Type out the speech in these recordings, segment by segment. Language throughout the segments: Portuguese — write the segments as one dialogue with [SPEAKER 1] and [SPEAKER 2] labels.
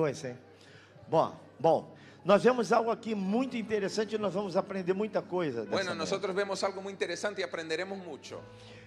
[SPEAKER 1] coisa, hein? Bom, bom. Nós vemos algo aqui muito interessante e nós vamos aprender muita coisa.
[SPEAKER 2] Bueno,
[SPEAKER 1] manhã.
[SPEAKER 2] nosotros vemos algo muy interesante y aprenderemos mucho.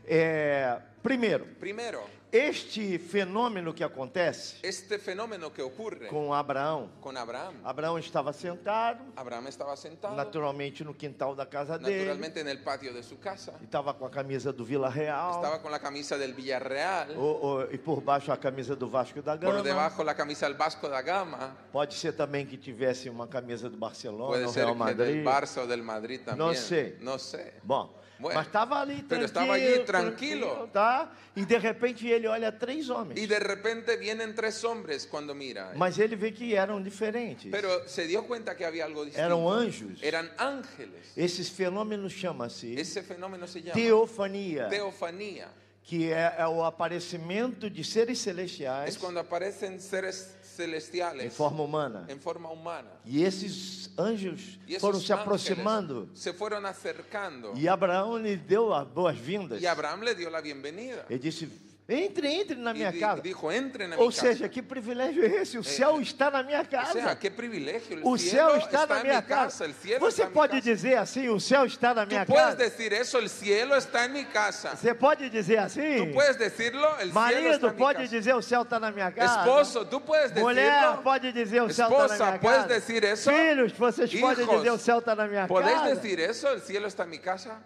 [SPEAKER 1] É, primeiro,
[SPEAKER 2] Primero,
[SPEAKER 1] este fenômeno que acontece
[SPEAKER 2] este fenómeno que ocurre
[SPEAKER 1] com Abraão.
[SPEAKER 2] con Abraham.
[SPEAKER 1] Abraão estava sentado,
[SPEAKER 2] Abraham estaba sentado
[SPEAKER 1] naturalmente no quintal da casa dele,
[SPEAKER 2] naturalmente en el patio de su casa.
[SPEAKER 1] e estava com a camisa do Vila Real,
[SPEAKER 2] Estaba con la camisa del Villarreal.
[SPEAKER 1] ou- ou- e por baixo a camisa do Vasco da Gama.
[SPEAKER 2] Por debajo la camisa del Vasco da Gama.
[SPEAKER 1] Pode ser também que tivesse uma camisa do Barcelona, ou
[SPEAKER 2] ser
[SPEAKER 1] Real
[SPEAKER 2] que
[SPEAKER 1] Madrid.
[SPEAKER 2] del Barça o del Madrid también.
[SPEAKER 1] No sé.
[SPEAKER 2] No sé.
[SPEAKER 1] Bom,
[SPEAKER 2] Bueno,
[SPEAKER 1] mas estava ali tranquilo,
[SPEAKER 2] pero estava allí tranquilo.
[SPEAKER 1] tá? E de repente ele olha três homens.
[SPEAKER 2] Y de repente vienen tres hombres cuando mira.
[SPEAKER 1] Mas ele vê que eram diferentes.
[SPEAKER 2] Pero se dio cuenta que había algo distinto.
[SPEAKER 1] Eram anjos.
[SPEAKER 2] Eran ángeles.
[SPEAKER 1] Esses fenômenos chama-se
[SPEAKER 2] Ese fenómeno se llama
[SPEAKER 1] teofania,
[SPEAKER 2] teofanía.
[SPEAKER 1] que é, é o aparecimento de seres celestiais
[SPEAKER 2] Es cuando aparecen seres celestiales
[SPEAKER 1] em forma humana.
[SPEAKER 2] en forma humana.
[SPEAKER 1] E esses anjos
[SPEAKER 2] esos
[SPEAKER 1] foram se aproximando.
[SPEAKER 2] se fueron acercando.
[SPEAKER 1] E Abraão lhe deu as boas-vindas.
[SPEAKER 2] Y Abraham le dio la bienvenida.
[SPEAKER 1] Ele disse: Entre, entre na minha casa.
[SPEAKER 2] dijo, entren a
[SPEAKER 1] Ou seja,
[SPEAKER 2] casa.
[SPEAKER 1] que privilégio é esse? O céu está na minha
[SPEAKER 2] O
[SPEAKER 1] casa.
[SPEAKER 2] sea, qué privilegio. El
[SPEAKER 1] O
[SPEAKER 2] cielo
[SPEAKER 1] céu está, na minha
[SPEAKER 2] mi casa. cielo
[SPEAKER 1] Você
[SPEAKER 2] está
[SPEAKER 1] pode dizer assim: o céu está na minha
[SPEAKER 2] Tú puedes
[SPEAKER 1] casa?
[SPEAKER 2] decir eso, el cielo está en mi casa.
[SPEAKER 1] Você pode dizer assim?
[SPEAKER 2] Tú puedes decirlo, el cielo está
[SPEAKER 1] Marido,
[SPEAKER 2] en mi
[SPEAKER 1] pode
[SPEAKER 2] casa.
[SPEAKER 1] dizer o céu está na minha casa?
[SPEAKER 2] Esposo, tú puedes
[SPEAKER 1] Mulher,
[SPEAKER 2] decirlo.
[SPEAKER 1] pode dizer o céu está na minha
[SPEAKER 2] puedes
[SPEAKER 1] casa?
[SPEAKER 2] decir eso?
[SPEAKER 1] Filhos, vocês podem
[SPEAKER 2] Hijos,
[SPEAKER 1] dizer o céu está na minha
[SPEAKER 2] ¿Podéis
[SPEAKER 1] casa?
[SPEAKER 2] decir eso? ¿El cielo está en mi casa?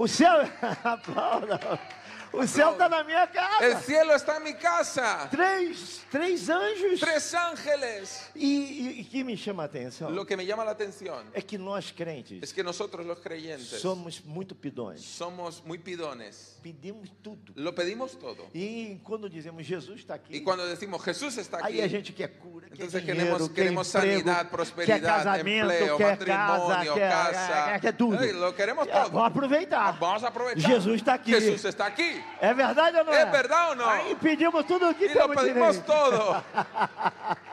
[SPEAKER 1] O céu... Aplauda. O céu está na minha
[SPEAKER 2] El
[SPEAKER 1] casa.
[SPEAKER 2] cielo está en mi casa.
[SPEAKER 1] Três, três anjos.
[SPEAKER 2] Tres ángeles.
[SPEAKER 1] E, e, e que me chama a atenção
[SPEAKER 2] Lo que me llama la atención
[SPEAKER 1] é que nós crentes
[SPEAKER 2] es que nosotros los creyentes
[SPEAKER 1] somos muito pidões.
[SPEAKER 2] somos muy pidones.
[SPEAKER 1] Pedimos tudo.
[SPEAKER 2] Lo pedimos todo.
[SPEAKER 1] E quando dizemos Jesus está aqui,
[SPEAKER 2] Y cuando decimos Jesús está
[SPEAKER 1] aí a gente quer cura, quer
[SPEAKER 2] entonces
[SPEAKER 1] dinheiro,
[SPEAKER 2] queremos,
[SPEAKER 1] quer
[SPEAKER 2] queremos
[SPEAKER 1] emprego,
[SPEAKER 2] sanidad,
[SPEAKER 1] quer
[SPEAKER 2] prosperidad,
[SPEAKER 1] casamento,
[SPEAKER 2] empleo,
[SPEAKER 1] quer
[SPEAKER 2] matrimonio,
[SPEAKER 1] casa, quer,
[SPEAKER 2] casa.
[SPEAKER 1] quer, quer tudo.
[SPEAKER 2] Lo queremos
[SPEAKER 1] É,
[SPEAKER 2] todo.
[SPEAKER 1] Vamos aproveitar.
[SPEAKER 2] Vamos a aprovechar.
[SPEAKER 1] Jesus está aqui.
[SPEAKER 2] Jesús está aquí.
[SPEAKER 1] É verdade ou não é?
[SPEAKER 2] É verdade ou não?
[SPEAKER 1] Aí pedimos tudo o que
[SPEAKER 2] Y lo pedimos todo.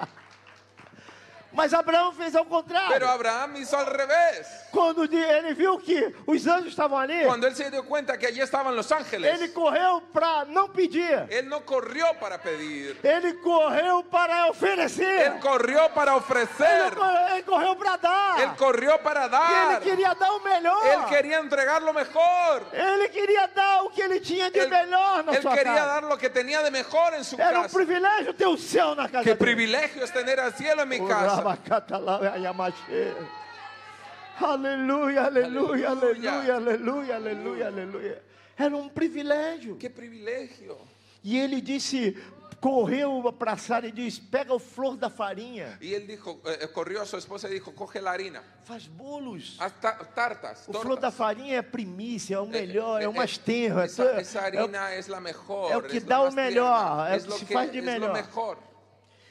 [SPEAKER 1] Mas Abraão fez ao contrário.
[SPEAKER 2] Pero Abraham hizo al revés.
[SPEAKER 1] Quando ele viu que os anjos estavam ali,
[SPEAKER 2] Cuando él se dio cuenta que allí estaban los
[SPEAKER 1] ele
[SPEAKER 2] ángeles,
[SPEAKER 1] correu para não pedir.
[SPEAKER 2] él no corrió para pedir.
[SPEAKER 1] Ele correu para oferecer.
[SPEAKER 2] Él corrió para
[SPEAKER 1] Ele,
[SPEAKER 2] ofrecer.
[SPEAKER 1] cor- ele correu para dar.
[SPEAKER 2] Él corrió para
[SPEAKER 1] E ele
[SPEAKER 2] dar.
[SPEAKER 1] queria dar o melhor.
[SPEAKER 2] Él quería entregar lo mejor.
[SPEAKER 1] Ele queria dar o que ele tinha de
[SPEAKER 2] Él,
[SPEAKER 1] melhor na
[SPEAKER 2] él
[SPEAKER 1] sua
[SPEAKER 2] quería
[SPEAKER 1] casa.
[SPEAKER 2] dar lo que tenía de mejor en su
[SPEAKER 1] Era um
[SPEAKER 2] casa.
[SPEAKER 1] privilégio ter o céu na casa
[SPEAKER 2] Qué
[SPEAKER 1] dele.
[SPEAKER 2] privilegio es tener al cielo en mi casa.
[SPEAKER 1] Aleluia, aleluia,
[SPEAKER 2] Aleluia.
[SPEAKER 1] aleluia, aleluia, aleluia, aleluia. Era um privilégio.
[SPEAKER 2] Qué privilegio.
[SPEAKER 1] E ele disse, correu para a Sara e disse: pega o flor da farinha,
[SPEAKER 2] Y él dijo, eh, corrió a su esposa y dijo, coge la harina,
[SPEAKER 1] faz bolos.
[SPEAKER 2] haz ta- tartas,
[SPEAKER 1] O flor da farinha é primícia, é o melhor,
[SPEAKER 2] Eh,
[SPEAKER 1] é o
[SPEAKER 2] eh,
[SPEAKER 1] mais tenro. É,
[SPEAKER 2] esa,
[SPEAKER 1] to-
[SPEAKER 2] esa
[SPEAKER 1] é o-
[SPEAKER 2] harina es la mejor.
[SPEAKER 1] é o que dá o melhor,
[SPEAKER 2] tierna,
[SPEAKER 1] é o que se
[SPEAKER 2] que
[SPEAKER 1] faz de melhor.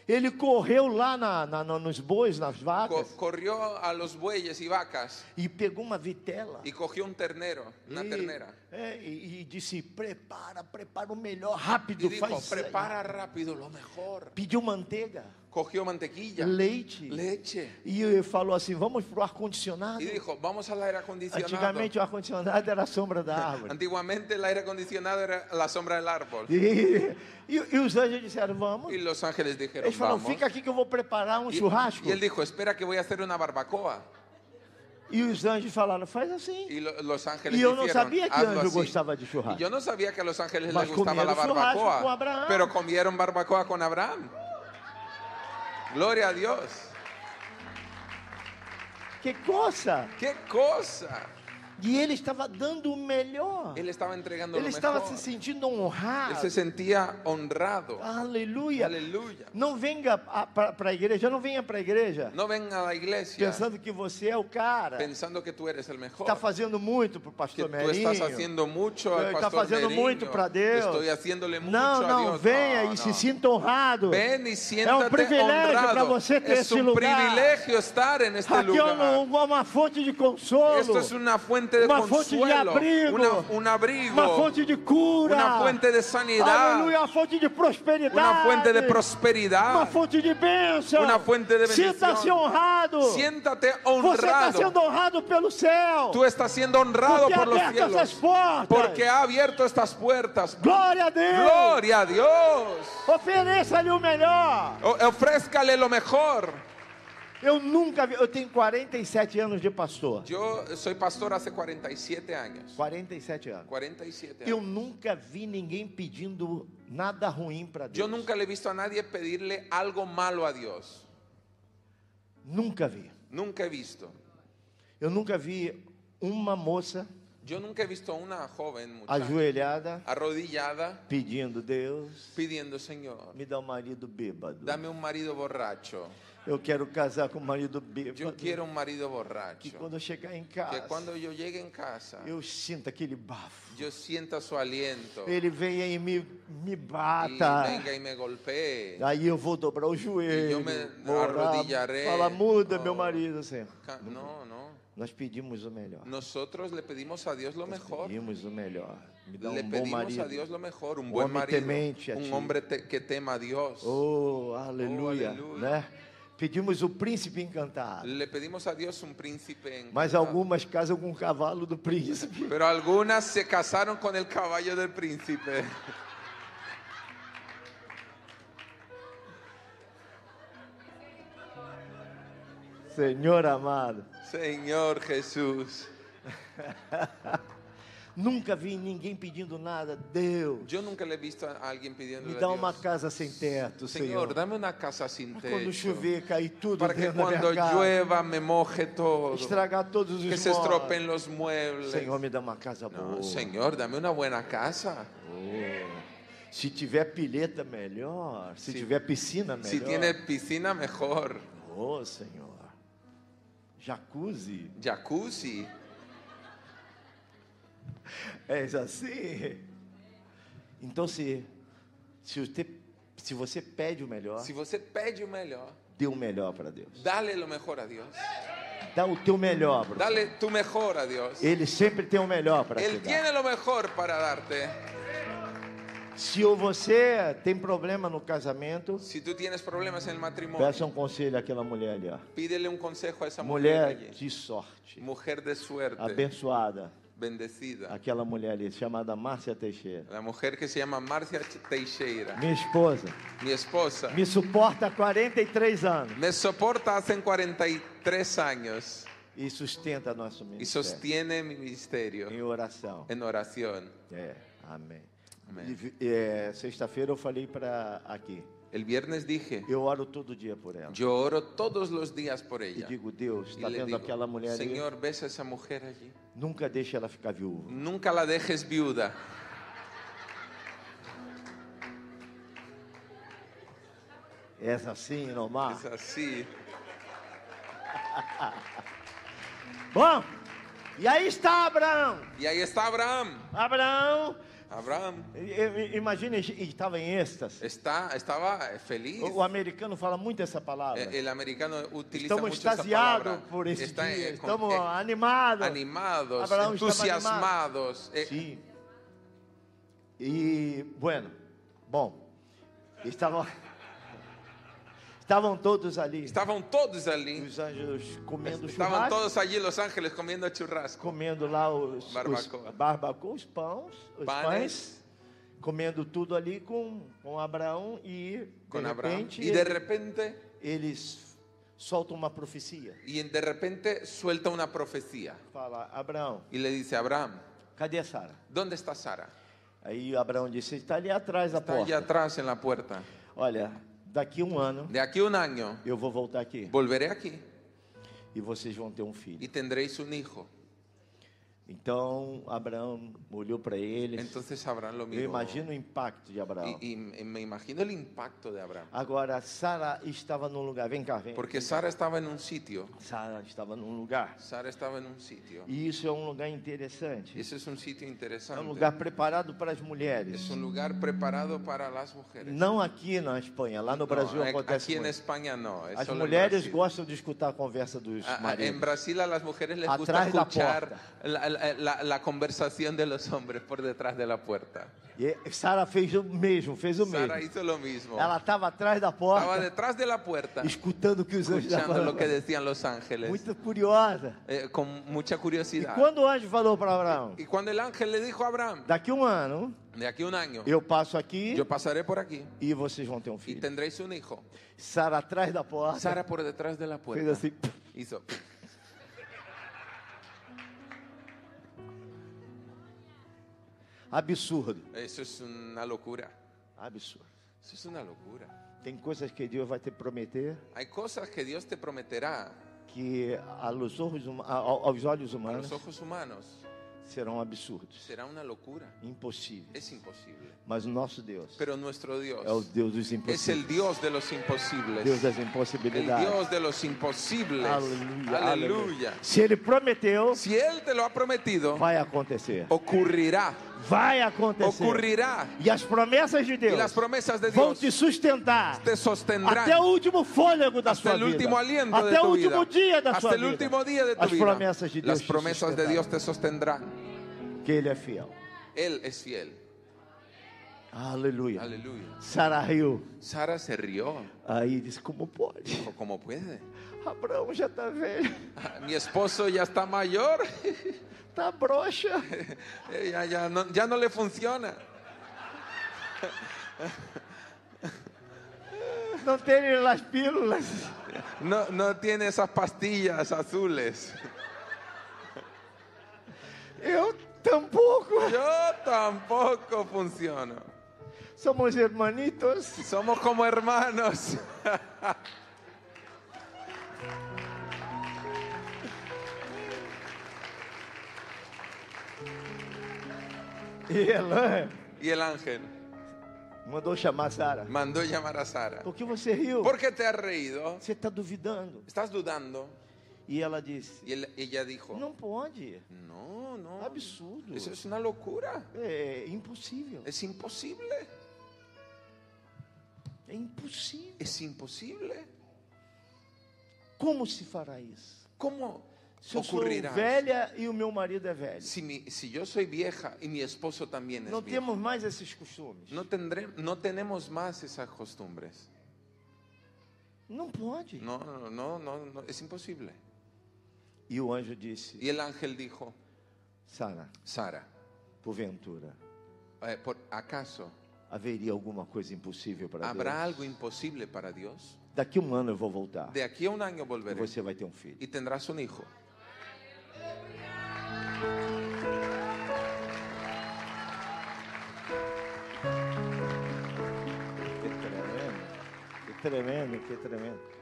[SPEAKER 1] Ele correu lá na, na- nos bois, nas vacas,
[SPEAKER 2] corrió a los bueyes y vacas
[SPEAKER 1] e pegou uma vitela.
[SPEAKER 2] y cogió un ternero,
[SPEAKER 1] e,
[SPEAKER 2] ternera.
[SPEAKER 1] é, e, e disse: prepara, prepara o melhor, rápido,
[SPEAKER 2] Y dijo,
[SPEAKER 1] faz.
[SPEAKER 2] prepara rápido lo mejor.
[SPEAKER 1] Pediu manteiga,
[SPEAKER 2] Cogió mantequilla,
[SPEAKER 1] leite.
[SPEAKER 2] leche.
[SPEAKER 1] E falou assim: vamos pro ar-condicionado.
[SPEAKER 2] Y dijo, vamos al aire acondicionado.
[SPEAKER 1] Antigamente o ar-condicionado era a sombra da árvore.
[SPEAKER 2] Antiguamente el aire acondicionado era la sombra del árbol.
[SPEAKER 1] E, e, e os anjos disseram: vamos.
[SPEAKER 2] Y los ángeles dijeron,
[SPEAKER 1] Eles falaram:
[SPEAKER 2] vamos.
[SPEAKER 1] fica aqui que eu vou preparar um churrasco.
[SPEAKER 2] y él dijo, espera que voy a hacer una barbacoa.
[SPEAKER 1] E os anjos falaram: faz assim.
[SPEAKER 2] Lo- los ángeles
[SPEAKER 1] yo no
[SPEAKER 2] dijeron,
[SPEAKER 1] sabía que
[SPEAKER 2] "Hazlo
[SPEAKER 1] anjo
[SPEAKER 2] así".
[SPEAKER 1] gustaba de churrasco.
[SPEAKER 2] Y yo no sabía que a ángeles
[SPEAKER 1] Mas
[SPEAKER 2] les gustaba la barbacoa.
[SPEAKER 1] con Abraham.
[SPEAKER 2] Pero comieron barbacoa con Abraham. Gloria a Dios.
[SPEAKER 1] Que coisa!
[SPEAKER 2] ¡Qué cosa!
[SPEAKER 1] E ele estava dando o melhor.
[SPEAKER 2] Él estaba entregando
[SPEAKER 1] Ele estava
[SPEAKER 2] mejor.
[SPEAKER 1] se sentindo honrado.
[SPEAKER 2] se sentía honrado.
[SPEAKER 1] Aleluia.
[SPEAKER 2] Aleluya.
[SPEAKER 1] Não venha para a igreja, não venha para a igreja
[SPEAKER 2] No ven a la iglesia
[SPEAKER 1] pensando que você é o cara.
[SPEAKER 2] pensando que tú eres el mejor.
[SPEAKER 1] Está fazendo muito para o
[SPEAKER 2] que
[SPEAKER 1] pastor
[SPEAKER 2] tú
[SPEAKER 1] Merinho.
[SPEAKER 2] estás haciendo mucho al
[SPEAKER 1] Está
[SPEAKER 2] pastor
[SPEAKER 1] fazendo
[SPEAKER 2] Meriño.
[SPEAKER 1] muito para Deus.
[SPEAKER 2] Estoy haciéndole mucho
[SPEAKER 1] Não,
[SPEAKER 2] a
[SPEAKER 1] não,
[SPEAKER 2] Dios.
[SPEAKER 1] venha
[SPEAKER 2] No,
[SPEAKER 1] e se
[SPEAKER 2] no.
[SPEAKER 1] sinta honrado.
[SPEAKER 2] Ven y
[SPEAKER 1] É
[SPEAKER 2] siéntate
[SPEAKER 1] um privilégio para você ter
[SPEAKER 2] es
[SPEAKER 1] esse
[SPEAKER 2] un
[SPEAKER 1] lugar.
[SPEAKER 2] privilegio estar en este
[SPEAKER 1] Aqui é
[SPEAKER 2] lugar.
[SPEAKER 1] uma, uma fonte de consolo.
[SPEAKER 2] Esto es una fuente fuente de
[SPEAKER 1] Uma fonte de
[SPEAKER 2] consuelo,
[SPEAKER 1] abrigo.
[SPEAKER 2] una- un abrigo,
[SPEAKER 1] uma fonte de cura,
[SPEAKER 2] una fuente de sanidad,
[SPEAKER 1] aleluia, uma fonte de prosperidade,
[SPEAKER 2] una fuente de prosperidad.
[SPEAKER 1] fonte de bênção,
[SPEAKER 2] Una fuente de bendición.
[SPEAKER 1] Sinta-se honrado.
[SPEAKER 2] Siéntate
[SPEAKER 1] Você está
[SPEAKER 2] honrado.
[SPEAKER 1] sendo honrado pelo céu.
[SPEAKER 2] Tú estás siendo honrado por los cielos. Porque ha abierto estas puertas.
[SPEAKER 1] Glória a Deus.
[SPEAKER 2] Gloria a Dios.
[SPEAKER 1] Ofereça-lhe o melhor.
[SPEAKER 2] O- Ofrézcale lo mejor.
[SPEAKER 1] Eu nunca vi, eu tenho 47 anos de pastor.
[SPEAKER 2] Yo soy pastor hace 47 años.
[SPEAKER 1] 47 anos.
[SPEAKER 2] 47
[SPEAKER 1] Eu
[SPEAKER 2] años.
[SPEAKER 1] nunca vi ninguém pedindo nada ruim para Deus.
[SPEAKER 2] Yo nunca le visto a nadie pedirle algo malo a Dios.
[SPEAKER 1] Nunca vi.
[SPEAKER 2] Nunca he visto.
[SPEAKER 1] Eu nunca vi uma moça
[SPEAKER 2] Yo nunca he visto a una joven muchacha
[SPEAKER 1] ajoelhada
[SPEAKER 2] arrodillada
[SPEAKER 1] pedindo Deus,
[SPEAKER 2] pidiendo, Señor,
[SPEAKER 1] me dá um marido bêbado.
[SPEAKER 2] dame un marido borracho.
[SPEAKER 1] Eu quero casar com um marido bêbado.
[SPEAKER 2] Yo quiero un marido
[SPEAKER 1] que
[SPEAKER 2] borracho.
[SPEAKER 1] quando eu chegar em
[SPEAKER 2] Que
[SPEAKER 1] casa,
[SPEAKER 2] cuando yo llegue en casa,
[SPEAKER 1] eu sinta aquele bafo.
[SPEAKER 2] yo sienta su aliento
[SPEAKER 1] Ele venha e me, me bata.
[SPEAKER 2] venga y me golpee.
[SPEAKER 1] Aí eu vou dobrar o joelho.
[SPEAKER 2] E eu me
[SPEAKER 1] orar,
[SPEAKER 2] arrodillaré.
[SPEAKER 1] Fala, muda meu
[SPEAKER 2] Oh.
[SPEAKER 1] marido, Senhor.
[SPEAKER 2] No, no.
[SPEAKER 1] Nós pedimos o melhor.
[SPEAKER 2] Nosotros le pedimos a Dios lo mejor.
[SPEAKER 1] Pedimos o melhor. Me dá
[SPEAKER 2] Le
[SPEAKER 1] um bom
[SPEAKER 2] pedimos
[SPEAKER 1] marido.
[SPEAKER 2] a Dios lo mejor, un buen
[SPEAKER 1] hombre
[SPEAKER 2] marido,
[SPEAKER 1] temente a ti.
[SPEAKER 2] un hombre te- que tema a Dios.
[SPEAKER 1] Oh, aleluia.
[SPEAKER 2] aleluia.
[SPEAKER 1] Né? Pedimos o príncipe encantado.
[SPEAKER 2] Le pedimos a Dios un príncipe.
[SPEAKER 1] Mas
[SPEAKER 2] encantado.
[SPEAKER 1] algumas casam com o cavalo do príncipe.
[SPEAKER 2] Pero algunas se casaron con el caballo del príncipe.
[SPEAKER 1] Senhor amado.
[SPEAKER 2] Señor Jesús.
[SPEAKER 1] Nunca vi ninguém pedindo nada. Deus,
[SPEAKER 2] Yo nunca le he visto a alguien pidiendo
[SPEAKER 1] me dá uma casa sem teto,
[SPEAKER 2] Señor,
[SPEAKER 1] Senhor.
[SPEAKER 2] dame una casa sin
[SPEAKER 1] Quando
[SPEAKER 2] techo.
[SPEAKER 1] chover, cair tudo
[SPEAKER 2] Para que
[SPEAKER 1] casa.
[SPEAKER 2] llueva me moje todo.
[SPEAKER 1] Estragar todos os
[SPEAKER 2] Que se
[SPEAKER 1] móveis.
[SPEAKER 2] estropeen los muebles.
[SPEAKER 1] Senhor, me dá uma casa boa.
[SPEAKER 2] No, Señor, dame una buena casa.
[SPEAKER 1] Oh. Se tiver pileta, melhor. Se
[SPEAKER 2] Si-
[SPEAKER 1] tiver piscina, melhor.
[SPEAKER 2] Si tiene piscina, mejor.
[SPEAKER 1] Oh, Senhor. Jacuzzi.
[SPEAKER 2] Jacuzzi.
[SPEAKER 1] És assim. Então, se, se, você, se você pede o melhor,
[SPEAKER 2] Si você pede o melhor,
[SPEAKER 1] dê o melhor para Deus.
[SPEAKER 2] dale lo mejor a Dios.
[SPEAKER 1] Dá o teu melhor, bro.
[SPEAKER 2] Dale tu mejor a Dios.
[SPEAKER 1] Ele sempre tem o melhor para te dar.
[SPEAKER 2] tiene lo mejor para darte.
[SPEAKER 1] Se você tem problema no casamento,
[SPEAKER 2] Si tú tienes problemas en el matrimonio,
[SPEAKER 1] peça um conselho àquela mulher ali. Ó.
[SPEAKER 2] pídele un consejo a esa mujer
[SPEAKER 1] Mulher
[SPEAKER 2] allí.
[SPEAKER 1] de sorte,
[SPEAKER 2] Mujer de suerte,
[SPEAKER 1] abençoada.
[SPEAKER 2] bendecida.
[SPEAKER 1] Aquela mulher ali, chamada Márcia Teixeira.
[SPEAKER 2] La mujer que se llama Marcia Teixeira,
[SPEAKER 1] Minha esposa.
[SPEAKER 2] mi esposa,
[SPEAKER 1] Me suporta há 43 anos
[SPEAKER 2] me soporta hace 43 años
[SPEAKER 1] e sustenta nosso
[SPEAKER 2] y
[SPEAKER 1] ministério
[SPEAKER 2] sostiene mi ministerio
[SPEAKER 1] em oração.
[SPEAKER 2] en oración.
[SPEAKER 1] É, amém. E, é, Sexta-feira eu falei para aqui.
[SPEAKER 2] El viernes dije,
[SPEAKER 1] Eu oro todo dia por ela.
[SPEAKER 2] yo oro todos los días por
[SPEAKER 1] E
[SPEAKER 2] ella.
[SPEAKER 1] digo, Deus, está vendo
[SPEAKER 2] digo,
[SPEAKER 1] aquela mulher ali?
[SPEAKER 2] Señor, ves a esa mujer allí.
[SPEAKER 1] Nunca deixe ela ficar viúva.
[SPEAKER 2] Nunca la dejes viuda.
[SPEAKER 1] É assim, normal.
[SPEAKER 2] Es así.
[SPEAKER 1] Bom, e aí está Abraão.
[SPEAKER 2] Y ahí está Abraham.
[SPEAKER 1] Abraão,
[SPEAKER 2] Abraham
[SPEAKER 1] imagina, estava em êxtase.
[SPEAKER 2] está, estaba feliz.
[SPEAKER 1] O, o americano fala muito essa palavra.
[SPEAKER 2] El americano utiliza
[SPEAKER 1] Estamos
[SPEAKER 2] mucho esa
[SPEAKER 1] extasiados
[SPEAKER 2] palabra.
[SPEAKER 1] por esse
[SPEAKER 2] Está,
[SPEAKER 1] dia. Estamos
[SPEAKER 2] eh,
[SPEAKER 1] animados.
[SPEAKER 2] animados,
[SPEAKER 1] estava
[SPEAKER 2] entusiasmados. Eh,
[SPEAKER 1] Sim. E, bueno, bom, estavam, estavam todos ali,
[SPEAKER 2] Estaban todos allí.
[SPEAKER 1] os anjos comendo
[SPEAKER 2] Estaban
[SPEAKER 1] churrasco,
[SPEAKER 2] todos allí en Los Ángeles comiendo churrasco.
[SPEAKER 1] comendo lá os,
[SPEAKER 2] Barbacoa.
[SPEAKER 1] os barbacoa, os pães, os
[SPEAKER 2] Panes.
[SPEAKER 1] pães, comendo tudo ali com, com Abraão e, de
[SPEAKER 2] con Abraham.
[SPEAKER 1] repente,
[SPEAKER 2] Y de
[SPEAKER 1] ele-
[SPEAKER 2] repente,
[SPEAKER 1] eles soltam uma profecia.
[SPEAKER 2] y de repente suelta una profecía.
[SPEAKER 1] Fala, Abraão,
[SPEAKER 2] Y le dice a Abraham,
[SPEAKER 1] cadê Sara?
[SPEAKER 2] ¿dónde está Sara?
[SPEAKER 1] Aí Abraão disse, está ali atrás da
[SPEAKER 2] Está allá
[SPEAKER 1] porta.
[SPEAKER 2] atrás en la puerta.
[SPEAKER 1] Olha, daqui um ano
[SPEAKER 2] De aquí a un año
[SPEAKER 1] eu vou voltar aqui
[SPEAKER 2] volveré aquí
[SPEAKER 1] e vocês vão ter um
[SPEAKER 2] y
[SPEAKER 1] filho.
[SPEAKER 2] tendréis un hijo.
[SPEAKER 1] Então Abraão olhou para eles.
[SPEAKER 2] Entonces Abraham lo
[SPEAKER 1] Eu
[SPEAKER 2] miró.
[SPEAKER 1] imagino o impacto de Abraão.
[SPEAKER 2] Y, y me imagino el impacto de Abraham.
[SPEAKER 1] Agora Sara estava num lugar. Vem cá, vem.
[SPEAKER 2] Porque Sara estaba en un sitio.
[SPEAKER 1] Sara estava num lugar.
[SPEAKER 2] Sara estaba en un sitio.
[SPEAKER 1] E isso é um lugar interessante.
[SPEAKER 2] Ese es un sitio
[SPEAKER 1] É um
[SPEAKER 2] interesante.
[SPEAKER 1] lugar preparado para as mulheres.
[SPEAKER 2] Es un lugar preparado para las mujeres.
[SPEAKER 1] Não aqui na Espanha, lá no Brasil
[SPEAKER 2] No,
[SPEAKER 1] acontece
[SPEAKER 2] aquí en
[SPEAKER 1] muito.
[SPEAKER 2] España no. es
[SPEAKER 1] As
[SPEAKER 2] solo en
[SPEAKER 1] mulheres
[SPEAKER 2] Brasil.
[SPEAKER 1] gostam de escutar a conversa dos
[SPEAKER 2] Ah, ah, En
[SPEAKER 1] maridos.
[SPEAKER 2] Brasil a las mujeres les gusta
[SPEAKER 1] Atrás da
[SPEAKER 2] escuchar
[SPEAKER 1] porta.
[SPEAKER 2] la- la, la- la conversación de los hombres por detrás de la puerta.
[SPEAKER 1] E Sara fez o mesmo, fez o
[SPEAKER 2] Sara
[SPEAKER 1] mesmo.
[SPEAKER 2] hizo lo mismo.
[SPEAKER 1] Ela estava atrás da
[SPEAKER 2] Estaba
[SPEAKER 1] porta,
[SPEAKER 2] detrás de la puerta,
[SPEAKER 1] escutando o que os anjos estavam
[SPEAKER 2] escuchando lo que decían los ángeles,
[SPEAKER 1] Muito curiosa.
[SPEAKER 2] eh, con mucha
[SPEAKER 1] E
[SPEAKER 2] curiosidad.
[SPEAKER 1] quando o anjo falou para Abraão,
[SPEAKER 2] Y cuando el ángel le dijo a Abraham,
[SPEAKER 1] daqui um ano
[SPEAKER 2] de aquí un año,
[SPEAKER 1] eu passo aqui
[SPEAKER 2] yo pasaré por aquí
[SPEAKER 1] e vocês vão ter um
[SPEAKER 2] y
[SPEAKER 1] filho.
[SPEAKER 2] tendréis un hijo.
[SPEAKER 1] Sara atrás da porta
[SPEAKER 2] Sara por detrás de la
[SPEAKER 1] fez
[SPEAKER 2] puerta
[SPEAKER 1] assim.
[SPEAKER 2] hizo.
[SPEAKER 1] Absurdo.
[SPEAKER 2] Eso es una locura.
[SPEAKER 1] Absurdo.
[SPEAKER 2] Eso es una locura.
[SPEAKER 1] Tem coisas que Deus vai te prometer
[SPEAKER 2] Hay cosas que Dios te prometerá
[SPEAKER 1] que aos olhos, aos olhos humanos
[SPEAKER 2] los ojos humanos.
[SPEAKER 1] serão absurdos,
[SPEAKER 2] Será una locura.
[SPEAKER 1] impossíveis.
[SPEAKER 2] Es imposible.
[SPEAKER 1] Mas o nosso Deus
[SPEAKER 2] Pero nuestro Dios
[SPEAKER 1] é o Deus dos impossíveis.
[SPEAKER 2] el Dios de los imposibles.
[SPEAKER 1] Deus das
[SPEAKER 2] El
[SPEAKER 1] impossibilidades.
[SPEAKER 2] Dios de los imposibles.
[SPEAKER 1] Aleluia,
[SPEAKER 2] Aleluya.
[SPEAKER 1] Se Ele prometeu,
[SPEAKER 2] Si Él te lo ha prometido,
[SPEAKER 1] vai acontecer.
[SPEAKER 2] ocurrirá.
[SPEAKER 1] Vai acontecer.
[SPEAKER 2] Ocurrirá.
[SPEAKER 1] E as promessas de Deus
[SPEAKER 2] las promesas de
[SPEAKER 1] vão
[SPEAKER 2] Dios
[SPEAKER 1] te sustentar
[SPEAKER 2] te
[SPEAKER 1] até o último fôlego da sua vida.
[SPEAKER 2] último aliento
[SPEAKER 1] até
[SPEAKER 2] de
[SPEAKER 1] o
[SPEAKER 2] tu
[SPEAKER 1] último
[SPEAKER 2] vida.
[SPEAKER 1] dia da sua vida.
[SPEAKER 2] último día de tu
[SPEAKER 1] As
[SPEAKER 2] vida.
[SPEAKER 1] promessas de Deus
[SPEAKER 2] Las
[SPEAKER 1] te
[SPEAKER 2] promesas de Dios te sostendrán.
[SPEAKER 1] que Ele é fiel.
[SPEAKER 2] Él es fiel.
[SPEAKER 1] Aleluia.
[SPEAKER 2] Aleluya.
[SPEAKER 1] Sara riu.
[SPEAKER 2] Sara se rió.
[SPEAKER 1] Aí disse: Como pode?
[SPEAKER 2] ¿cómo puede?
[SPEAKER 1] Abraão já está velho,
[SPEAKER 2] Ah, Mi esposo ya está mayor.
[SPEAKER 1] está broxa.
[SPEAKER 2] Ya, ya no, ya no le funciona.
[SPEAKER 1] Não tem as pílulas.
[SPEAKER 2] No, no tiene esas pastillas azules.
[SPEAKER 1] Eu tampouco.
[SPEAKER 2] Yo tampoco funciono.
[SPEAKER 1] Somos hermanitos.
[SPEAKER 2] Somos como hermanos.
[SPEAKER 1] E ela
[SPEAKER 2] Y el ángel
[SPEAKER 1] mandou chamar Sara.
[SPEAKER 2] mandó llamar a Sara.
[SPEAKER 1] Por que você riu?
[SPEAKER 2] ¿Por qué te has reído?
[SPEAKER 1] Você está duvidando.
[SPEAKER 2] ¿Estás dudando?
[SPEAKER 1] E ela disse:
[SPEAKER 2] Y él- ella dijo,
[SPEAKER 1] Não pode.
[SPEAKER 2] no, no.
[SPEAKER 1] Absurdo.
[SPEAKER 2] Eso es una locura.
[SPEAKER 1] É impossível.
[SPEAKER 2] Es imposible.
[SPEAKER 1] É impossível.
[SPEAKER 2] Es imposible.
[SPEAKER 1] Como se fará isso?
[SPEAKER 2] ¿Cómo
[SPEAKER 1] Se eu sou velha e o meu marido é velho.
[SPEAKER 2] Si, mi- si yo soy vieja y mi esposo también es
[SPEAKER 1] Não
[SPEAKER 2] viejo,
[SPEAKER 1] temos mais esses costumes.
[SPEAKER 2] no, tendré, no tenemos más esas costumbres.
[SPEAKER 1] Não pode.
[SPEAKER 2] No, no, no, no, es imposible.
[SPEAKER 1] E o anjo disse:
[SPEAKER 2] Y el ángel dijo,
[SPEAKER 1] Sara,
[SPEAKER 2] Sara,
[SPEAKER 1] porventura,
[SPEAKER 2] eh, ¿por acaso
[SPEAKER 1] haveria alguma coisa impossível para
[SPEAKER 2] habrá
[SPEAKER 1] Deus?
[SPEAKER 2] algo imposible para Dios?
[SPEAKER 1] Daqui um ano eu vou voltar.
[SPEAKER 2] De aquí a un año
[SPEAKER 1] E
[SPEAKER 2] volveré
[SPEAKER 1] você vai ter um filho.
[SPEAKER 2] y tendrás un hijo.
[SPEAKER 1] Que tremendo, que tremendo, que tremendo.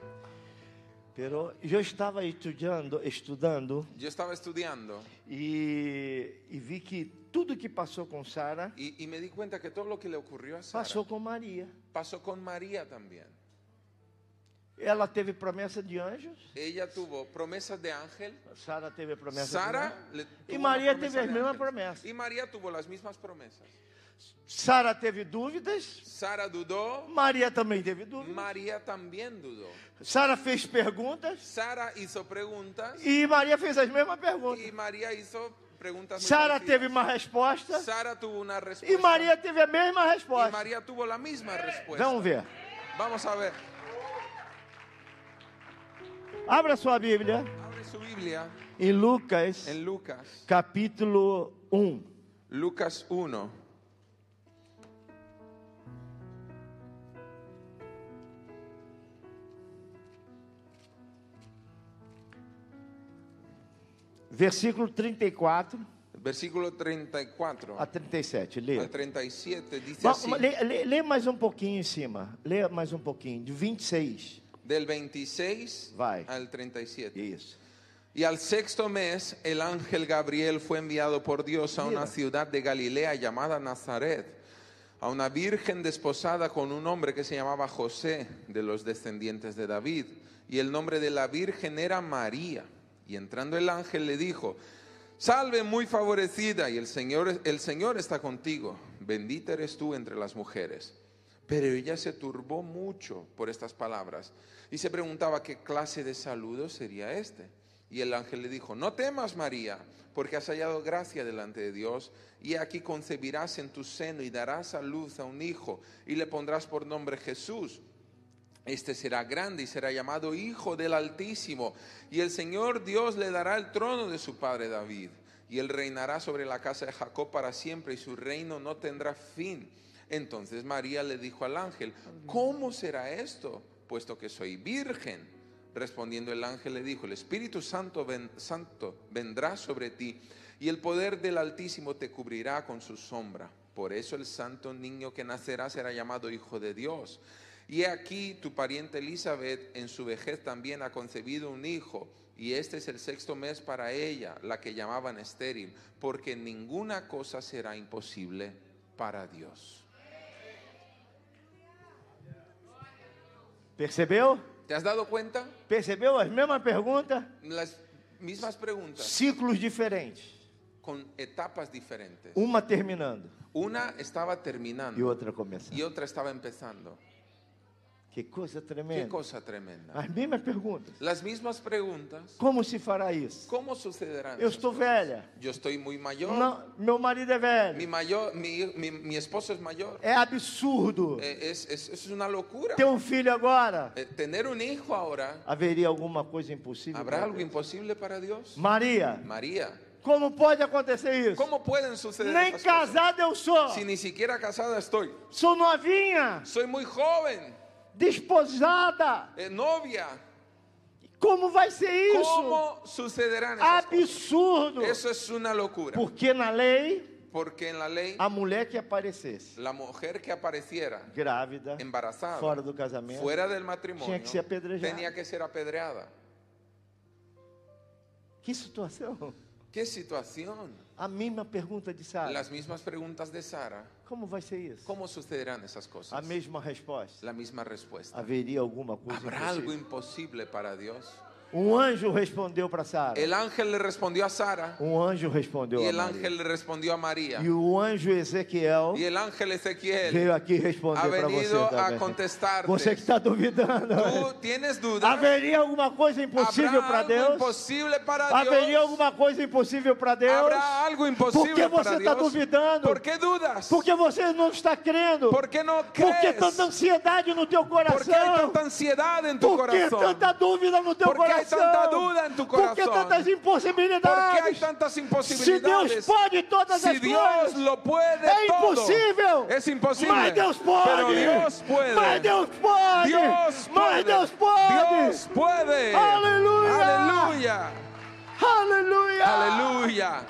[SPEAKER 1] Pero eu estava estudando, estudando
[SPEAKER 2] Yo estaba estudiando
[SPEAKER 1] e, e vi que tudo que passou com Sara
[SPEAKER 2] y, y me di cuenta que todo lo que le ocurrió a Sara
[SPEAKER 1] passou com Maria.
[SPEAKER 2] pasó con María también.
[SPEAKER 1] Ela teve promessa de anjos,
[SPEAKER 2] Ella tuvo promesas de ángel.
[SPEAKER 1] Sara teve promessa de
[SPEAKER 2] Sara
[SPEAKER 1] anjos. María
[SPEAKER 2] una promesa
[SPEAKER 1] teve las
[SPEAKER 2] de
[SPEAKER 1] mismas
[SPEAKER 2] ángeles.
[SPEAKER 1] promesas.
[SPEAKER 2] Y María tuvo las mismas promesas.
[SPEAKER 1] Sara teve dúvidas,
[SPEAKER 2] Sara dudó,
[SPEAKER 1] Maria também teve dúvidas.
[SPEAKER 2] María también dudó.
[SPEAKER 1] Sara fez perguntas
[SPEAKER 2] Sara hizo preguntas
[SPEAKER 1] e Maria fez as mesmas perguntas.
[SPEAKER 2] y María hizo preguntas muy
[SPEAKER 1] Sara teve uma resposta
[SPEAKER 2] Sara tuvo una respuesta
[SPEAKER 1] e Maria teve a mesma resposta.
[SPEAKER 2] María tuvo la misma respuesta.
[SPEAKER 1] Vamos ver.
[SPEAKER 2] Vamos a ver.
[SPEAKER 1] Abra sua Bíblia
[SPEAKER 2] Abre su Biblia
[SPEAKER 1] em Lucas,
[SPEAKER 2] en Lucas.
[SPEAKER 1] capítulo 1.
[SPEAKER 2] Lucas 1.
[SPEAKER 1] Versículo 34
[SPEAKER 2] Versículo 34
[SPEAKER 1] a 37.
[SPEAKER 2] al
[SPEAKER 1] Leia.
[SPEAKER 2] 37 dice
[SPEAKER 1] Va-
[SPEAKER 2] así.
[SPEAKER 1] Lê, lê- lê mais um pouquinho em cima. Lê mais um pouquinho. De 26.
[SPEAKER 2] Del 26
[SPEAKER 1] Vai.
[SPEAKER 2] al 37.
[SPEAKER 1] Isso.
[SPEAKER 2] Y al sexto mes, el ángel Gabriel fue enviado por Dios a una ciudad de Galilea llamada Nazaret, a una virgen desposada con un hombre que se llamaba José, de los descendientes de David. Y el nombre de la virgen era María. Y entrando el ángel le dijo, salve muy favorecida, y el Señor, el Señor está contigo. Bendita eres tú entre las mujeres. Pero ella se turbó mucho por estas palabras y se preguntaba qué clase de saludo sería este. Y el ángel le dijo, no temas María, porque has hallado gracia delante de Dios, y aquí concebirás en tu seno y darás a luz a un hijo, y le pondrás por nombre Jesús. Este será grande y será llamado Hijo del Altísimo, y el Señor Dios le dará el trono de su padre David, y él reinará sobre la casa de Jacob para siempre, y su reino no tendrá fin. Entonces María le dijo al ángel, ¿cómo será esto? Puesto que soy virgen. Respondiendo el ángel le dijo, el Espíritu Santo, Santo vendrá sobre ti y el poder del Altísimo te cubrirá con su sombra. Por eso el santo niño que nacerá será llamado Hijo de Dios. Y he aquí tu pariente Elizabeth en su vejez también ha concebido un hijo. Y este es el sexto mes para ella, la que llamaban estéril, porque ninguna cosa será imposible para Dios.
[SPEAKER 1] Percebeu?
[SPEAKER 2] ¿Te has dado cuenta?
[SPEAKER 1] Percebeu as mesmas perguntas?
[SPEAKER 2] Las mismas preguntas
[SPEAKER 1] Ciclos diferentes.
[SPEAKER 2] con etapas diferentes.
[SPEAKER 1] Uma terminando
[SPEAKER 2] Una estaba
[SPEAKER 1] e
[SPEAKER 2] terminando
[SPEAKER 1] outra começando.
[SPEAKER 2] y otra estaba empezando.
[SPEAKER 1] Que coisa tremenda.
[SPEAKER 2] cosa tremenda.
[SPEAKER 1] As mesmas perguntas.
[SPEAKER 2] Las mismas preguntas.
[SPEAKER 1] Como se fará isso?
[SPEAKER 2] ¿Cómo sucederán?
[SPEAKER 1] Eu estou
[SPEAKER 2] cosas?
[SPEAKER 1] velha.
[SPEAKER 2] Yo estoy muy mayor.
[SPEAKER 1] Não, meu marido é velho.
[SPEAKER 2] Mi, mayor mi, mi- mi esposo es mayor.
[SPEAKER 1] É absurdo.
[SPEAKER 2] Eh, Es, es- es una locura.
[SPEAKER 1] Ter um filho agora.
[SPEAKER 2] Eh, Tener un hijo ahora,
[SPEAKER 1] Haveria alguma coisa impossível?
[SPEAKER 2] ¿habrá algo
[SPEAKER 1] Deus?
[SPEAKER 2] imposible para Dios?
[SPEAKER 1] Maria,
[SPEAKER 2] María,
[SPEAKER 1] como pode acontecer isso?
[SPEAKER 2] ¿cómo pueden suceder
[SPEAKER 1] Nem casada eu sou.
[SPEAKER 2] Si ni siquiera casada estoy.
[SPEAKER 1] Sou novinha,
[SPEAKER 2] Soy muy joven,
[SPEAKER 1] desposada.
[SPEAKER 2] eh, novia.
[SPEAKER 1] Como vai ser isso?
[SPEAKER 2] ¿Cómo sucederán esas cosas?
[SPEAKER 1] Absurdo.
[SPEAKER 2] Eso es una locura.
[SPEAKER 1] Porque na lei,
[SPEAKER 2] Porque en la lei,
[SPEAKER 1] a mulher que aparecesse
[SPEAKER 2] la mujer que apareciera
[SPEAKER 1] grávida,
[SPEAKER 2] embarazada,
[SPEAKER 1] fora do casamento,
[SPEAKER 2] fuera del matrimonio,
[SPEAKER 1] Tenía que ser apedrejada.
[SPEAKER 2] tenía que ser apedreada.
[SPEAKER 1] que situação?
[SPEAKER 2] ¿Qué situación?
[SPEAKER 1] A mesma pergunta de Sara.
[SPEAKER 2] Las mismas preguntas de Sara.
[SPEAKER 1] Como vai ser isso?
[SPEAKER 2] ¿Cómo sucederán esas cosas?
[SPEAKER 1] A mesma resposta.
[SPEAKER 2] La misma respuesta.
[SPEAKER 1] Haveria alguma coisa
[SPEAKER 2] ¿Habrá algo
[SPEAKER 1] impossível?
[SPEAKER 2] para Dios?
[SPEAKER 1] Um anjo respondeu para Sara.
[SPEAKER 2] El ángel le respondió a Sara
[SPEAKER 1] Um anjo respondeu
[SPEAKER 2] y
[SPEAKER 1] a
[SPEAKER 2] el
[SPEAKER 1] Maria.
[SPEAKER 2] ángel le respondió a María.
[SPEAKER 1] E o anjo Ezequiel
[SPEAKER 2] Y el ángel Ezequiel
[SPEAKER 1] veio aqui responder para você
[SPEAKER 2] venido a
[SPEAKER 1] também.
[SPEAKER 2] contestarte.
[SPEAKER 1] Você que está duvidando.
[SPEAKER 2] ¿Tú tienes dudas?
[SPEAKER 1] Haveria alguma coisa impossível
[SPEAKER 2] ¿Habrá
[SPEAKER 1] para Deus?
[SPEAKER 2] imposible para
[SPEAKER 1] Haveria
[SPEAKER 2] Dios?
[SPEAKER 1] alguma coisa impossível para Deus?
[SPEAKER 2] ¿Habrá algo imposible
[SPEAKER 1] Por que você
[SPEAKER 2] para
[SPEAKER 1] está duvidando?
[SPEAKER 2] ¿Por qué dudas?
[SPEAKER 1] Porque você não está crendo.
[SPEAKER 2] ¿Por qué no
[SPEAKER 1] Por que
[SPEAKER 2] crees?
[SPEAKER 1] tanta ansiedade no teu
[SPEAKER 2] ¿Por qué hay
[SPEAKER 1] coração?
[SPEAKER 2] tanta ansiedad en tu
[SPEAKER 1] Por que tanta dúvida no teu
[SPEAKER 2] Por que hay tanta duda en tu
[SPEAKER 1] Por que tantas
[SPEAKER 2] ¿Por qué hay
[SPEAKER 1] impossibilidades?
[SPEAKER 2] tantas
[SPEAKER 1] Se
[SPEAKER 2] imposibilidades?
[SPEAKER 1] Deus pode todas
[SPEAKER 2] Si
[SPEAKER 1] as
[SPEAKER 2] Dios
[SPEAKER 1] coisas,
[SPEAKER 2] lo puede
[SPEAKER 1] é impossível.
[SPEAKER 2] es imposible.
[SPEAKER 1] Mas Deus pode.
[SPEAKER 2] Pero Dios puede.
[SPEAKER 1] Mas Deus pode.
[SPEAKER 2] Dios
[SPEAKER 1] Mas. Deus pode.
[SPEAKER 2] Dios puede.
[SPEAKER 1] Aleluya.
[SPEAKER 2] Aleluya.
[SPEAKER 1] Aleluia.
[SPEAKER 2] Aleluya.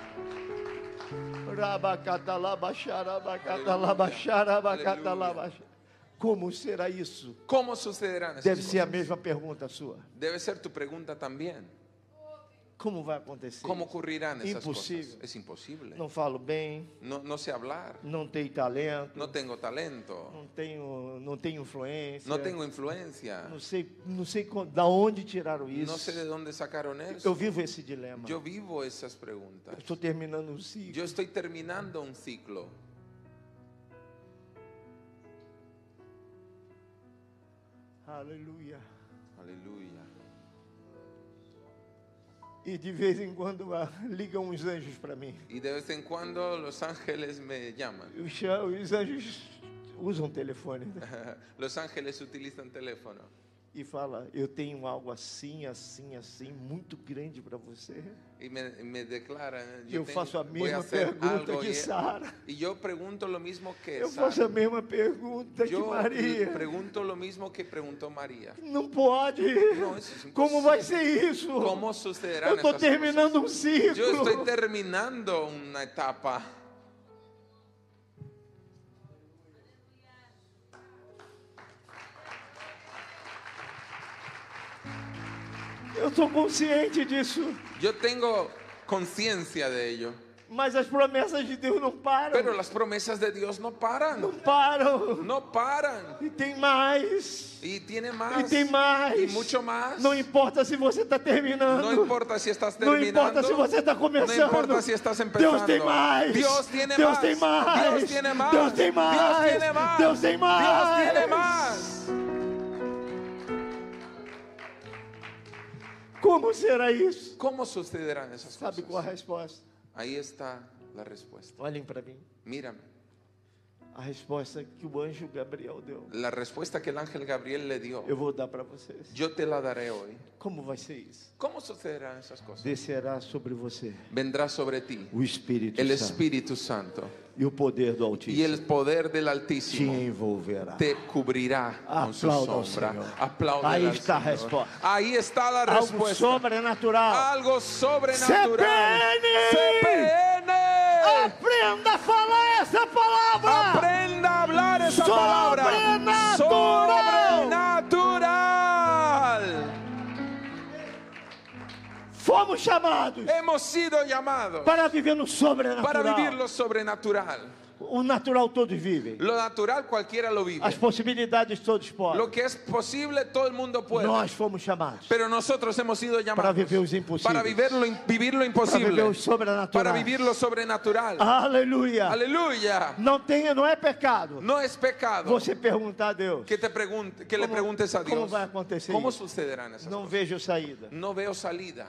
[SPEAKER 1] Como será isso?
[SPEAKER 2] ¿Cómo sucederán esas
[SPEAKER 1] Deve ser a
[SPEAKER 2] cosas?
[SPEAKER 1] mesma pergunta sua.
[SPEAKER 2] Debe ser tu pregunta también.
[SPEAKER 1] Como vai acontecer?
[SPEAKER 2] ¿Cómo ocurrirán esas
[SPEAKER 1] Imposible.
[SPEAKER 2] cosas? Es imposible.
[SPEAKER 1] Não falo bem,
[SPEAKER 2] No, no sé hablar.
[SPEAKER 1] não tenho talento,
[SPEAKER 2] No tengo talento.
[SPEAKER 1] não tenho, não tenho influência.
[SPEAKER 2] No tengo influencia.
[SPEAKER 1] Não sei, não sei da onde tiraram isso.
[SPEAKER 2] No sé de dónde sacaron
[SPEAKER 1] Eu
[SPEAKER 2] eso.
[SPEAKER 1] vivo esse dilema.
[SPEAKER 2] Yo vivo esas preguntas.
[SPEAKER 1] Estou terminando um ciclo.
[SPEAKER 2] Yo estoy terminando un ciclo.
[SPEAKER 1] Aleluia.
[SPEAKER 2] Aleluya.
[SPEAKER 1] E de vez em quando ah, ligam uns anjos para mim.
[SPEAKER 2] Y de vez en cuando los ángeles me llaman.
[SPEAKER 1] Os Os anjos usam telefone né?
[SPEAKER 2] Los ángeles utilizan teléfono
[SPEAKER 1] e fala: Eu tenho algo assim, assim, assim, muito grande para você.
[SPEAKER 2] y me, me declaran.
[SPEAKER 1] Eu
[SPEAKER 2] tengo-
[SPEAKER 1] faço a mesma pergunta que
[SPEAKER 2] y,
[SPEAKER 1] Sara.
[SPEAKER 2] y yo pregunto lo mismo que
[SPEAKER 1] Eu
[SPEAKER 2] Sara.
[SPEAKER 1] faço a mesma pergunta que Maria.
[SPEAKER 2] pregunto lo mismo que preguntó María.
[SPEAKER 1] Não pode.
[SPEAKER 2] Eso es
[SPEAKER 1] Como vai ser isso?
[SPEAKER 2] ¿Cómo sucederán
[SPEAKER 1] Eu estou terminando um
[SPEAKER 2] cosas?
[SPEAKER 1] ciclo.
[SPEAKER 2] Yo estoy terminando una etapa.
[SPEAKER 1] Eu estou consciente disso.
[SPEAKER 2] Yo tengo conciencia de ello.
[SPEAKER 1] Mas as promessas de Deus não param.
[SPEAKER 2] Pero las promesas de Dios no
[SPEAKER 1] Não
[SPEAKER 2] paran.
[SPEAKER 1] param.
[SPEAKER 2] No paran.
[SPEAKER 1] E tem mais.
[SPEAKER 2] Y tiene
[SPEAKER 1] E
[SPEAKER 2] más.
[SPEAKER 1] tem mais.
[SPEAKER 2] Y mucho más.
[SPEAKER 1] Não importa se você está terminando.
[SPEAKER 2] No importa si estás
[SPEAKER 1] Não
[SPEAKER 2] terminando.
[SPEAKER 1] importa se você está
[SPEAKER 2] No
[SPEAKER 1] começando.
[SPEAKER 2] importa si estás empezando.
[SPEAKER 1] Deus tem mais. Deus tem mais.
[SPEAKER 2] Dios tiene más.
[SPEAKER 1] Deus tem mais.
[SPEAKER 2] Dios tiene más.
[SPEAKER 1] Deus tem mais.
[SPEAKER 2] Dios tiene más.
[SPEAKER 1] Como será isso?
[SPEAKER 2] ¿Cómo sucederán esas
[SPEAKER 1] Sabe qual a resposta?
[SPEAKER 2] Ahí está la respuesta.
[SPEAKER 1] Olhem para mim.
[SPEAKER 2] Mírame.
[SPEAKER 1] A resposta que o anjo Gabriel deu.
[SPEAKER 2] La respuesta que el ángel Gabriel le dio,
[SPEAKER 1] Eu vou dar para vocês.
[SPEAKER 2] yo te la daré hoy.
[SPEAKER 1] Como vai ser isso?
[SPEAKER 2] ¿Cómo sucederán esas cosas?
[SPEAKER 1] Descerá sobre você
[SPEAKER 2] Vendrá sobre ti
[SPEAKER 1] o Espírito
[SPEAKER 2] el
[SPEAKER 1] Santo
[SPEAKER 2] Espíritu Santo
[SPEAKER 1] e o poder do Altíssimo
[SPEAKER 2] el poder del
[SPEAKER 1] te
[SPEAKER 2] Altísimo
[SPEAKER 1] envolverá.
[SPEAKER 2] te cubrirá con su
[SPEAKER 1] Aplauda al
[SPEAKER 2] sombra.
[SPEAKER 1] Ahí
[SPEAKER 2] al
[SPEAKER 1] está la
[SPEAKER 2] Señor.
[SPEAKER 1] respuesta.
[SPEAKER 2] Ahí está la
[SPEAKER 1] Algo
[SPEAKER 2] respuesta.
[SPEAKER 1] sobrenatural.
[SPEAKER 2] Algo sobrenatural.
[SPEAKER 1] CPN.
[SPEAKER 2] CPN.
[SPEAKER 1] Aprenda a falar essa palavra.
[SPEAKER 2] Aprenda a hablar esa palabra.
[SPEAKER 1] Sobrenatural.
[SPEAKER 2] Sobrenatural.
[SPEAKER 1] Fomos chamados
[SPEAKER 2] Hemos sido llamados
[SPEAKER 1] para viver no sobrenatural.
[SPEAKER 2] para vivir lo sobrenatural.
[SPEAKER 1] O natural todos vivem.
[SPEAKER 2] Lo natural cualquiera lo vive.
[SPEAKER 1] As possibilidades todos podem.
[SPEAKER 2] Lo que es posible todo el mundo puede.
[SPEAKER 1] Nós fomos chamados
[SPEAKER 2] Pero nosotros hemos sido
[SPEAKER 1] para
[SPEAKER 2] llamados
[SPEAKER 1] viver os impossíveis.
[SPEAKER 2] para vivir lo, vivir lo
[SPEAKER 1] para
[SPEAKER 2] imposible,
[SPEAKER 1] viver o sobrenatural.
[SPEAKER 2] para vivir lo sobrenatural.
[SPEAKER 1] Aleluia.
[SPEAKER 2] Aleluya.
[SPEAKER 1] Não tem, não é pecado.
[SPEAKER 2] No es pecado
[SPEAKER 1] Você perguntar a Deus.
[SPEAKER 2] que te pregunte, que le
[SPEAKER 1] ¿Cómo-
[SPEAKER 2] preguntes a
[SPEAKER 1] cómo
[SPEAKER 2] Dios
[SPEAKER 1] va a acontecer
[SPEAKER 2] cómo
[SPEAKER 1] eso?
[SPEAKER 2] sucederán esas
[SPEAKER 1] Não
[SPEAKER 2] cosas.
[SPEAKER 1] vejo saída.
[SPEAKER 2] No veo salida.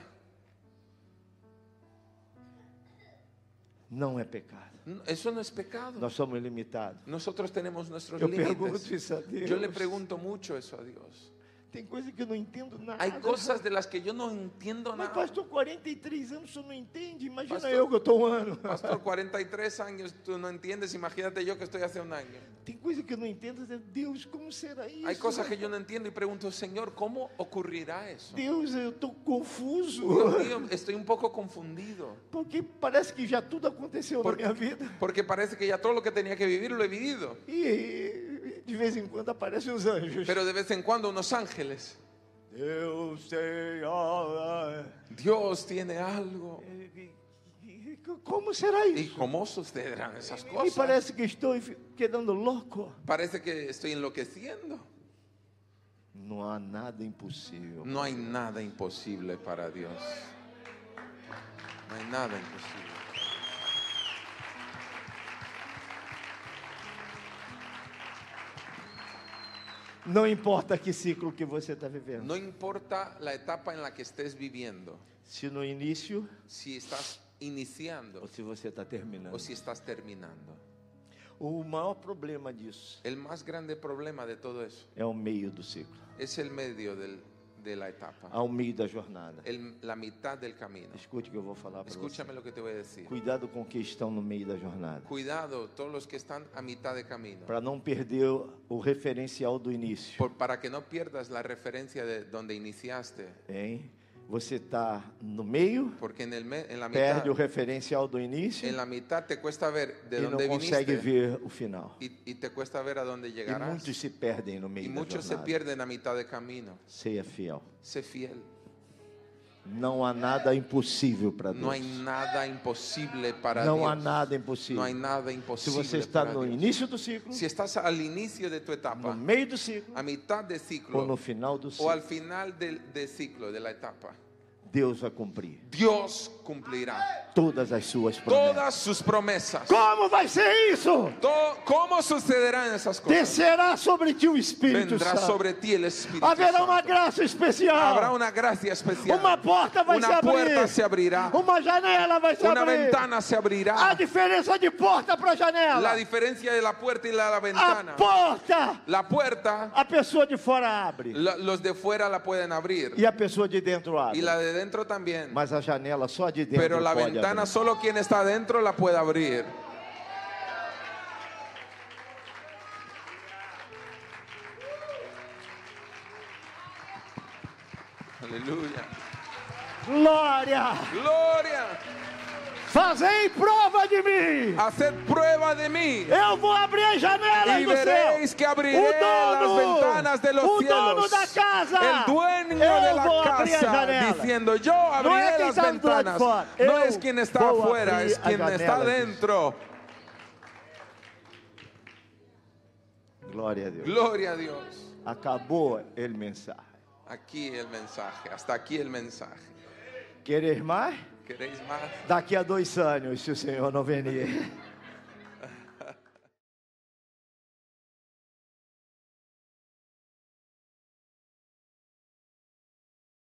[SPEAKER 1] Não é pecado.
[SPEAKER 2] No, Eso no es pecado.
[SPEAKER 1] Nós somos limitados.
[SPEAKER 2] Nosotros tenemos nuestros límites. Yo le pregunto mucho eso a Dios.
[SPEAKER 1] Tem coisa que eu não entendo nada.
[SPEAKER 2] Hay cosas de las que yo no entiendo
[SPEAKER 1] Mas
[SPEAKER 2] nada.
[SPEAKER 1] pastor, 43 anos, senhor não entende? Imagina
[SPEAKER 2] Pastor-
[SPEAKER 1] eu que eu estou um ano.
[SPEAKER 2] Pastor, 43 años, tú no entiendes, imagínate yo que estoy hace un año.
[SPEAKER 1] Tem coisa que eu não entendo. Deus, como será isso?
[SPEAKER 2] Hay cosas que yo no entiendo y pregunto, Señor, ¿cómo ocurrirá eso?
[SPEAKER 1] Deus, eu estou confuso.
[SPEAKER 2] Dios mío, estoy un poco confundido.
[SPEAKER 1] Porque parece que já tudo aconteceu na minha vida.
[SPEAKER 2] Porque parece que ya todo lo que tenía que vivir lo he vivido.
[SPEAKER 1] E de vez em quando aparecem os anjos.
[SPEAKER 2] Pero de vez en cuando unos ángeles.
[SPEAKER 1] Deus tem a-
[SPEAKER 2] Dios tiene algo.
[SPEAKER 1] E- e- Como será
[SPEAKER 2] ¿Y cómo sucederán esas cosas?
[SPEAKER 1] parece que estou quedando louco.
[SPEAKER 2] Parece que estoy enloqueciendo.
[SPEAKER 1] Não há nada impossível.
[SPEAKER 2] No hay nada imposible para Dios. No hay nada imposible.
[SPEAKER 1] Não importa que ciclo que você está vivendo.
[SPEAKER 2] No importa la etapa en la que estés viviendo,
[SPEAKER 1] Se no início
[SPEAKER 2] si estás iniciando
[SPEAKER 1] ou se você está terminando.
[SPEAKER 2] o si estás terminando.
[SPEAKER 1] O maior problema disso
[SPEAKER 2] El más grande problema de todo eso
[SPEAKER 1] é o meio do ciclo,
[SPEAKER 2] es el medio del- de la etapa,
[SPEAKER 1] ao meio da jornada.
[SPEAKER 2] el- la mitad del camino.
[SPEAKER 1] Escute o que eu vou falar para você.
[SPEAKER 2] Escúchame lo que te voy a decir.
[SPEAKER 1] Cuidado com que estão no meio da jornada,
[SPEAKER 2] Cuidado todos los que están a mitad de camino,
[SPEAKER 1] para não perder o referencial do início.
[SPEAKER 2] por- para que no pierdas la referencia de donde iniciaste,
[SPEAKER 1] Hein? Você está no meio,
[SPEAKER 2] porque me- mitad
[SPEAKER 1] perde o referencial do início
[SPEAKER 2] en la mitad te cuesta ver de
[SPEAKER 1] e não consegue
[SPEAKER 2] viniste
[SPEAKER 1] ver o final.
[SPEAKER 2] y, y te cuesta ver a dónde
[SPEAKER 1] E muitos se perdem no meio da
[SPEAKER 2] muchos se
[SPEAKER 1] jornada.
[SPEAKER 2] pierden a mitad de camino.
[SPEAKER 1] Seja fiel.
[SPEAKER 2] Sé fiel.
[SPEAKER 1] Não há nada impossível para Deus.
[SPEAKER 2] No hay nada imposible para
[SPEAKER 1] Não
[SPEAKER 2] Dios.
[SPEAKER 1] há nada impossível.
[SPEAKER 2] No hay nada
[SPEAKER 1] Se
[SPEAKER 2] imposible
[SPEAKER 1] você está no
[SPEAKER 2] Dios.
[SPEAKER 1] início do ciclo,
[SPEAKER 2] Si estás al inicio de tu
[SPEAKER 1] no
[SPEAKER 2] etapa,
[SPEAKER 1] meio do ciclo
[SPEAKER 2] a mitad de
[SPEAKER 1] ou no
[SPEAKER 2] ciclo
[SPEAKER 1] final do
[SPEAKER 2] o al
[SPEAKER 1] ciclo,
[SPEAKER 2] final del ciclo, de la etapa,
[SPEAKER 1] Deus vai cumprir
[SPEAKER 2] Dios cumplirá
[SPEAKER 1] todas as suas promessas.
[SPEAKER 2] todas sus promesas.
[SPEAKER 1] Como vai ser isso?
[SPEAKER 2] To- ¿Cómo sucederán esas cosas?
[SPEAKER 1] Descerá sobre ti o Espírito
[SPEAKER 2] Vendrá
[SPEAKER 1] Santo.
[SPEAKER 2] sobre ti el Espíritu
[SPEAKER 1] Haverá uma
[SPEAKER 2] Santo.
[SPEAKER 1] graça especial.
[SPEAKER 2] Habrá una gracia especial.
[SPEAKER 1] Uma porta vai se
[SPEAKER 2] Una
[SPEAKER 1] abrir.
[SPEAKER 2] puerta se abrirá.
[SPEAKER 1] Uma janela vai se
[SPEAKER 2] Una
[SPEAKER 1] abrir.
[SPEAKER 2] ventana se
[SPEAKER 1] A
[SPEAKER 2] abrirá.
[SPEAKER 1] diferença de porta para janela.
[SPEAKER 2] La diferencia de la puerta y la, la
[SPEAKER 1] a
[SPEAKER 2] ventana.
[SPEAKER 1] porta,
[SPEAKER 2] La puerta,
[SPEAKER 1] a pessoa de fora abre.
[SPEAKER 2] la- los de fuera la pueden abrir.
[SPEAKER 1] E a pessoa de dentro abre.
[SPEAKER 2] Y la de dentro también.
[SPEAKER 1] Mas a janela só de dentro
[SPEAKER 2] Pero la
[SPEAKER 1] pode
[SPEAKER 2] ventana
[SPEAKER 1] abrir.
[SPEAKER 2] solo quien está adentro la puede abrir. Aleluya.
[SPEAKER 1] Glória!
[SPEAKER 2] Gloria.
[SPEAKER 1] Fazei prova de mim!
[SPEAKER 2] Haced prueba de mí.
[SPEAKER 1] Eu vou abrir as janelas
[SPEAKER 2] Y
[SPEAKER 1] do céu!
[SPEAKER 2] veréis que abriré
[SPEAKER 1] O dono,
[SPEAKER 2] las ventanas de los
[SPEAKER 1] o
[SPEAKER 2] cielos.
[SPEAKER 1] dono da casa,
[SPEAKER 2] el dueño
[SPEAKER 1] eu
[SPEAKER 2] de la casa diciendo yo abriré
[SPEAKER 1] quem
[SPEAKER 2] las ventanas.
[SPEAKER 1] fora.
[SPEAKER 2] No es quien está afuera, es quien está dentro.
[SPEAKER 1] Glória a Deus.
[SPEAKER 2] Gloria a Dios.
[SPEAKER 1] Acabou o mensaje.
[SPEAKER 2] Aquí el mensaje, hasta aquí el mensaje. ¿Queréis más?
[SPEAKER 1] Daqui a dois anos, se o Senhor não venir.